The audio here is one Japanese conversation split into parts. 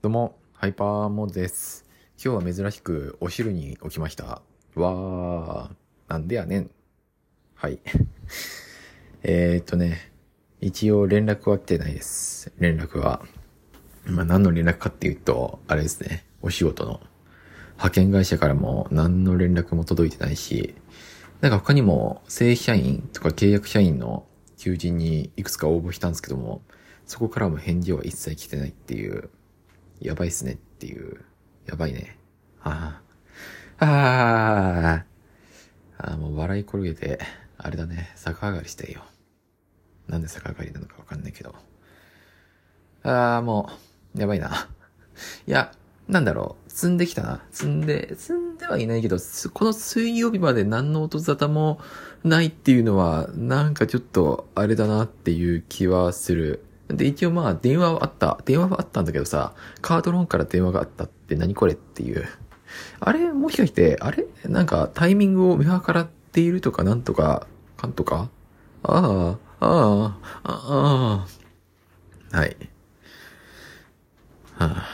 どうも、ハイパーモです。今日は珍しくお昼に起きました。わー、なんでやねん。はい。えっとね、一応連絡は来てないです。連絡は。まあ何の連絡かっていうと、あれですね、お仕事の。派遣会社からも何の連絡も届いてないし、なんか他にも正社員とか契約社員の求人にいくつか応募したんですけども、そこからも返事は一切来てないっていう、やばいっすねっていう。やばいね。ああ。ああ。ああ、もう笑い転げて、あれだね、逆上がりしてよ。なんで逆上がりなのかわかんないけど。ああ、もう、やばいな。いや、なんだろう、積んできたな。積んで、積んではいないけど、この水曜日まで何の音沙汰もないっていうのは、なんかちょっと、あれだなっていう気はする。で、一応まあ、電話はあった。電話はあったんだけどさ、カードローンから電話があったって何これっていう。あれ、もしかして、あれ？なんか、タイミングを見計らっているとか、なんとか、かんとか？ああ、ああ、ああ、はい。はあ、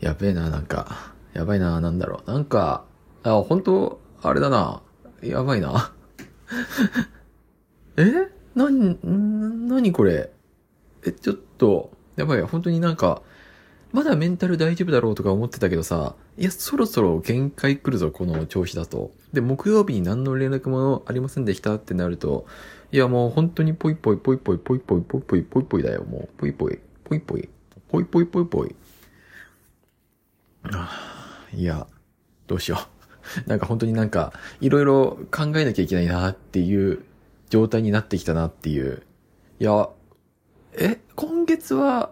やべえな、なんか。やばいな、なんだろう。なんか、あ、本当あれだな。やばいな。え？なに、なにこれ？え、ちょっと、やばい、本当になんか、まだメンタル大丈夫だろうとか思ってたけどさ、いや、そろそろ限界来るぞ、この調子だと。で、木曜日に何の連絡もありませんでしたってなると、いや、もう本当にポイポイポイポイポイポイポイポイポイポイだよ、もう。ポイポイ、ポイポイ、ポイポイポイポイ。いや、どうしよう。なんか本当になんか、いろいろ考えなきゃいけないなっていう状態になってきたなっていう。いや、え、今月は、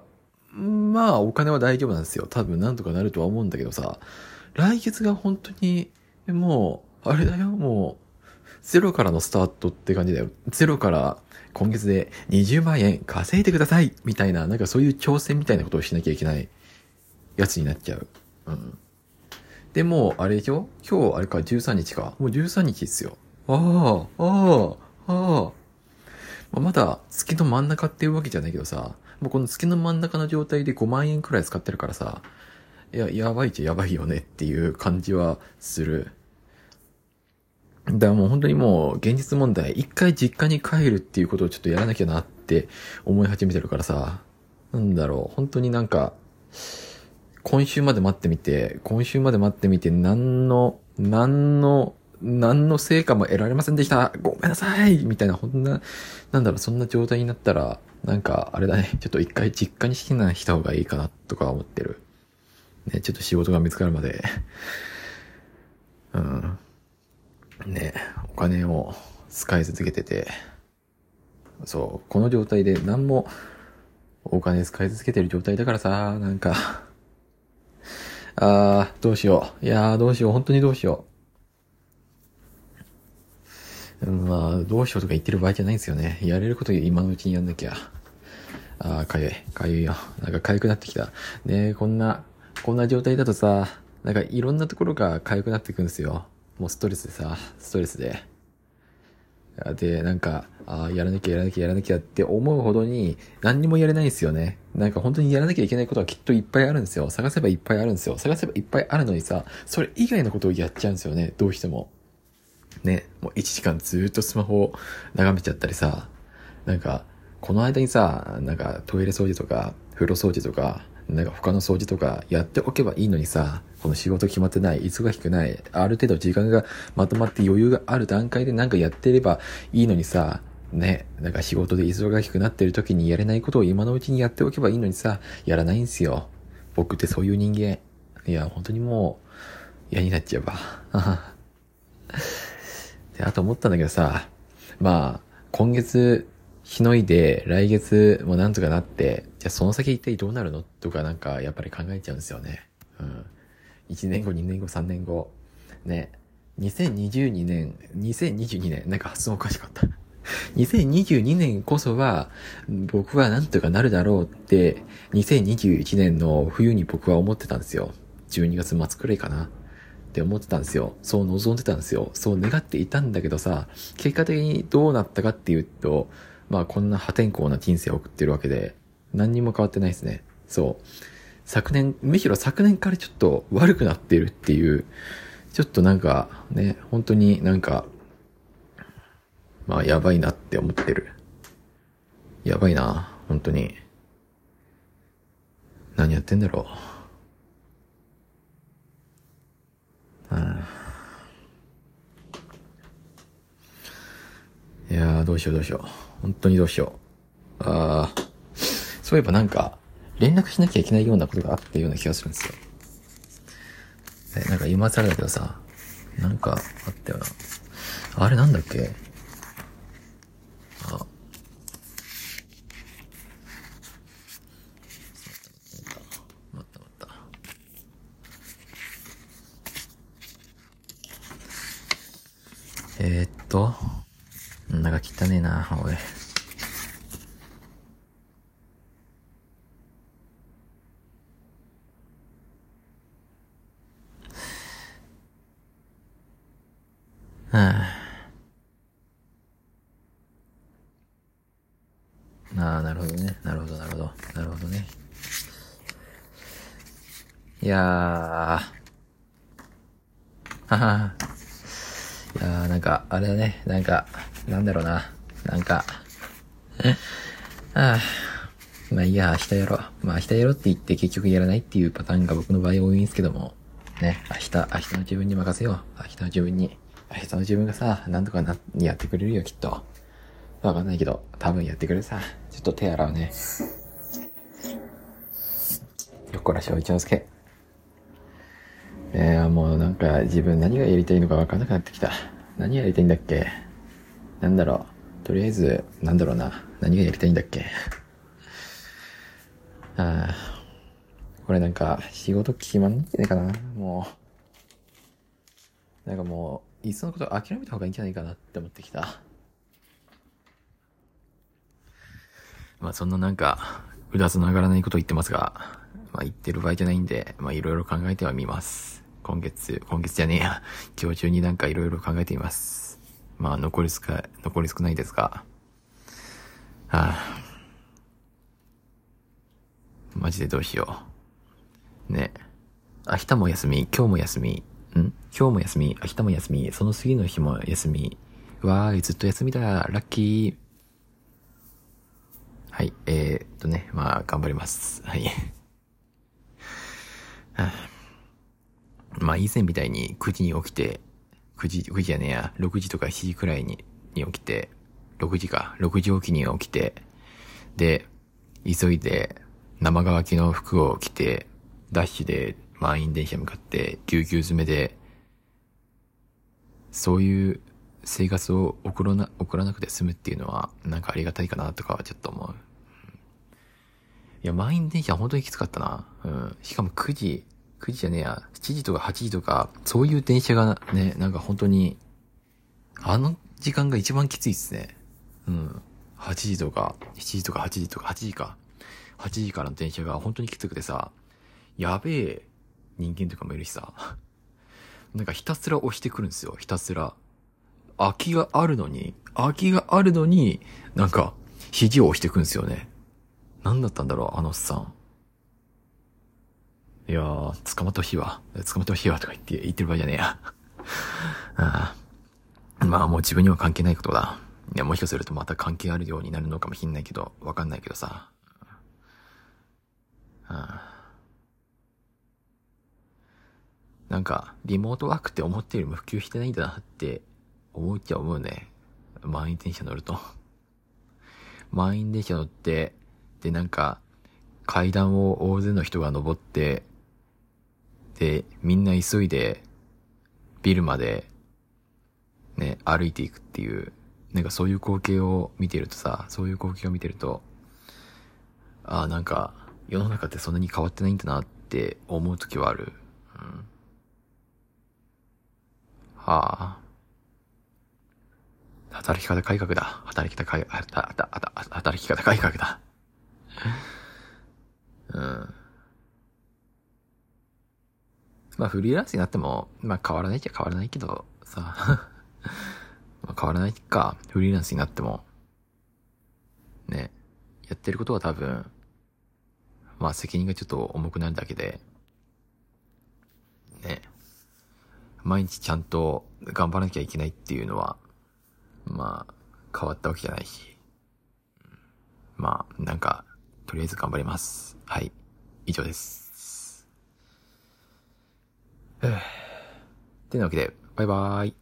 まあお金は大丈夫なんですよ。多分なんとかなるとは思うんだけどさ、来月が本当に、もう、あれだよ、もう、ゼロからのスタートって感じだよ。ゼロから今月で20万円稼いでくださいみたいな、なんかそういう挑戦みたいなことをしなきゃいけないやつになっちゃう。うん。で、もあれでしょ？今日あれか13日か。もう13日ですよ。ああ、ああ、ああ。まだ月の真ん中っていうわけじゃないけどさ、もうこの月の真ん中の状態で5万円くらい使ってるからさ、いや、やばいっちゃやばいよねっていう感じはする。だからもう本当にもう現実問題、一回実家に帰るっていうことをちょっとやらなきゃなって思い始めてるからさ、なんだろう、本当になんか、今週まで待ってみて、今週まで待ってみて、何の、何の何の成果も得られませんでした。ごめんなさいみたいな、ほんな、なんだろう、そんな状態になったら、なんか、あれだね、ちょっと一回実家に避難した方がいいかな、とか思ってる。ね、ちょっと仕事が見つかるまで、うん。ね、お金を使い続けてて、そう、この状態で何もお金使い続けてる状態だからさ、なんか、あー、どうしよう。いやー、どうしよう。本当にどうしよう。まあ、どうしようとか言ってる場合じゃないんですよね。やれること今のうちにやんなきゃ。ああ、かゆい。かゆいよ。なんか痒くなってきた。ねこんな、こんな状態だとさ、なんかいろんなところが痒くなってくんですよ。もうストレスでさ、ストレスで。で、なんか、ああ、やらなきゃやらなきゃやらなきゃって思うほどに何にもやれないんですよね。なんか本当にやらなきゃいけないことはきっといっぱいあるんですよ。探せばいっぱいあるんですよ。探せばいっぱいあるのにさ、それ以外のことをやっちゃうんですよね。どうしても。ね、もう1時間ずっとスマホを眺めちゃったりさ、なんか、この間にさ、なんかトイレ掃除とか、風呂掃除とか、なんか他の掃除とかやっておけばいいのにさ、この仕事決まってない、忙しくない、ある程度時間がまとまって余裕がある段階でなんかやってればいいのにさ、ね、なんか仕事で忙しくなってる時にやれないことを今のうちにやっておけばいいのにさ、やらないんすよ。僕ってそういう人間。いや、本当にもう、嫌になっちゃうわ。で、あと思ったんだけどさ、まあ、今月、しのいで、来月もなんとかなって、じゃあその先一体どうなるのとかなんか、やっぱり考えちゃうんですよね。うん。1年後、2年後、3年後。ね。2022年、2022年、なんか発音おかしかった。2022年こそは、僕はなんとかなるだろうって、2021年の冬に僕は思ってたんですよ。12月末くらいかな。って思ってたんですよ。そう望んでたんですよ。そう願っていたんだけどさ、結果的にどうなったかっていうと、まあこんな破天荒な人生を送ってるわけで、何にも変わってないですね。そう。昨年、むしろ昨年からちょっと悪くなってるっていう、ちょっとなんかね、本当になんか、まあやばいなって思ってる。やばいな、本当に。何やってんだろう。いやー、どうしようどうしよう。本当にどうしよう。あー、そういえばなんか、連絡しなきゃいけないようなことがあったような気がするんですよ。え、なんか今更だけどさ、なんかあったよな。あれなんだっけあ。待った待った。えー、っと、なんか汚ねえな、おい。ああ、なるほどね。なるほど、なるほど。なるほどね。いやー。はは。いやー、なんか、あれだね。なんか、なんだろうな。なんか、ああ。まあいいや、明日やろう。まあ明日やろうって言って結局やらないっていうパターンが僕の場合多いんですけども。ね、明日、明日の自分に任せよう。明日の自分に。その自分がさ、なんとかな、やってくれるよ、きっと。わかんないけど、多分やってくれるさ。ちょっと手洗うね。よっこらしょ一之輔。えー、もうなんか自分何がやりたいのかわかんなくなってきた。何やりたいんだっけ？なんだろう？とりあえず、なんだろうな。何がやりたいんだっけ？ああ。これなんか、仕事決まんないんじゃないかな？もう。なんかもう、いっそのこと諦めた方がいいんじゃないかなって思ってきた。まあそんななんか、うだつの上がらないこと言ってますが、まあ言ってる場合じゃないんで、まあいろいろ考えてはみます。今月、今月じゃねえや、今日中になんかいろいろ考えてみます。まあ残り少ない、残り少ないですが、はあ、マジでどうしよう。ね。明日も休み、今日も休み、ん？今日も休み、明日も休み、その次の日も休み。わーい、ずっと休みだ、ラッキー。はい、えー、っとね、まあ、頑張ります。はい。まあ、以前みたいに9時に起きて、9時、9時じゃねえや、6時とか7時くらいにに起きて、6時か、6時起きに起きて、で、急いで生乾きの服を着て、ダッシュで満員電車向かって、ぎゅうぎゅう詰めで、そういう生活を送らな、送らなくて済むっていうのは、なんかありがたいかなとかはちょっと思う。いや、満員電車本当にきつかったな。うん。しかも9時、9時じゃねえや、7時とか8時とか、そういう電車がね、なんか本当に、あの時間が一番きついっすね。うん。8時とか、7時とか8時とか8時か。8時からの電車が本当にきつくてさ、やべえ人間とかもいるしさ、なんかひたすら押してくるんですよ、ひたすら。空きがあるのに、空きがあるのに、なんか、肘を押してくんですよね。何だったんだろう、あのおっさん。いやー、捕まってほしいわ。捕まってほしいわとか言って、言ってる場合じゃねえや。あまあもう自分には関係ないことだ。いや、もしかするとまた関係あるようになるのかもしんないけど、わかんないけどさ。なんか、リモートワークって思ってよりも普及してないんだなって思っちゃ思うね。満員電車乗ると。満員電車乗って、で、なんか、階段を大勢の人が登って、で、みんな急いで、ビルまで、ね、歩いていくっていう、なんかそういう光景を見てるとさ、そういう光景を見てると、ああ、なんか、世の中ってそんなに変わってないんだなって思う時はある。うん。はあ。働き方改革だ。働き方改、働き方改革だ。うん。まあフリーランスになっても、まあ変わらないっちゃ変わらないけど、さ、まあ変わらないか、フリーランスになっても。ね。やってることは多分、まあ責任がちょっと重くなるだけで、ね。毎日ちゃんと頑張らなきゃいけないっていうのは、まあ、変わったわけじゃないし。まあ、なんか、とりあえず頑張ります。はい。以上です。てなわけで、バイバーイ。